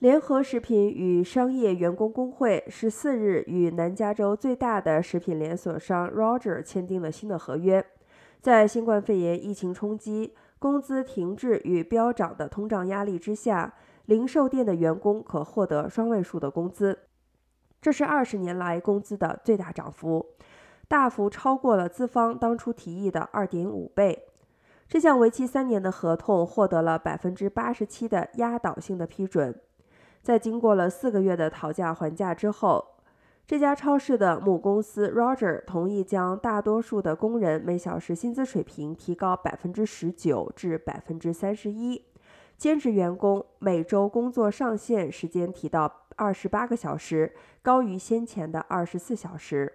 联合食品与商业员工工会十四日与南加州最大的食品连锁商 Roger 签订了新的合约。在新冠肺炎疫情冲击、工资停滞与飙涨的通胀压力之下，零售店的员工可获得双位数的工资，这是二十年来工资的最大涨幅，大幅超过了资方当初提议的二点五倍。这项为期三年的合同获得了百分之八十七的压倒性的批准。在经过了四个月的讨价还价之后，这家超市的母公司 Roger 同意将大多数的工人每小时薪资水平提高百分之十九至百分之三十一，兼职员工每周工作上限时间提到二十八个小时，高于先前的二十四小时。